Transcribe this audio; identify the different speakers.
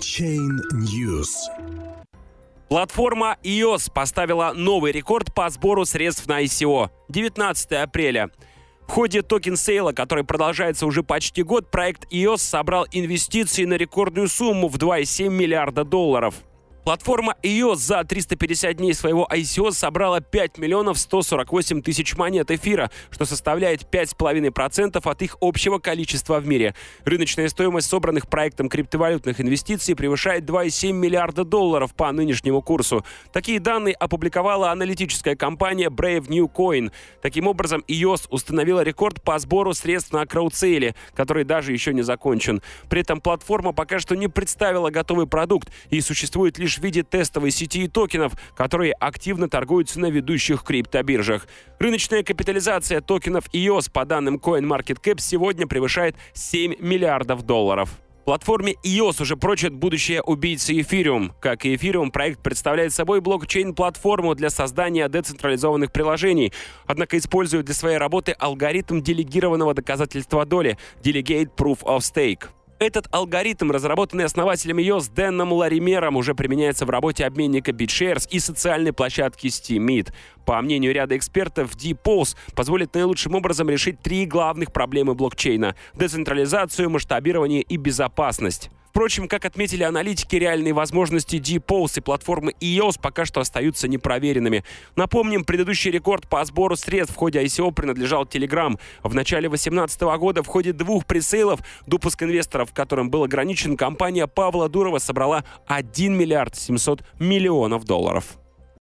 Speaker 1: Chain News.
Speaker 2: Платформа EOS поставила новый рекорд по сбору средств на ICO. 19 апреля. В ходе токен-сейла, который продолжается уже почти год, проект EOS собрал инвестиции на рекордную сумму в 2,7 миллиарда долларов. Платформа EOS за 350 дней своего ICO собрала 5 миллионов 148 тысяч монет эфира, что составляет 5,5% от их общего количества в мире. Рыночная стоимость собранных проектом криптовалютных инвестиций превышает 2,7 миллиарда долларов по нынешнему курсу. Такие данные опубликовала аналитическая компания Brave New Coin. Таким образом, EOS установила рекорд по сбору средств на краудсейле, который даже еще не закончен. При этом платформа пока что не представила готовый продукт и существует лишь в виде тестовой сети токенов, которые активно торгуются на ведущих криптобиржах. Рыночная капитализация токенов EOS по данным CoinMarketCap сегодня превышает 7 миллиардов долларов. Платформе EOS уже прочат будущее убийцы Ethereum. Как и Ethereum, проект представляет собой блокчейн-платформу для создания децентрализованных приложений, однако использует для своей работы алгоритм делегированного доказательства доли – Delegate Proof of Stake. Этот алгоритм, разработанный основателем ее с Дэном Ларимером, уже применяется в работе обменника BitShares и социальной площадки SteamMeet. По мнению ряда экспертов, DPOS позволит наилучшим образом решить три главных проблемы блокчейна – децентрализацию, масштабирование и безопасность. Впрочем, как отметили аналитики, реальные возможности DPOS и платформы EOS пока что остаются непроверенными. Напомним, предыдущий рекорд по сбору средств в ходе ICO принадлежал Telegram. В начале 2018 года в ходе двух пресейлов, допуск инвесторов, которым был ограничен, компания Павла Дурова собрала 1 миллиард 700 миллионов долларов.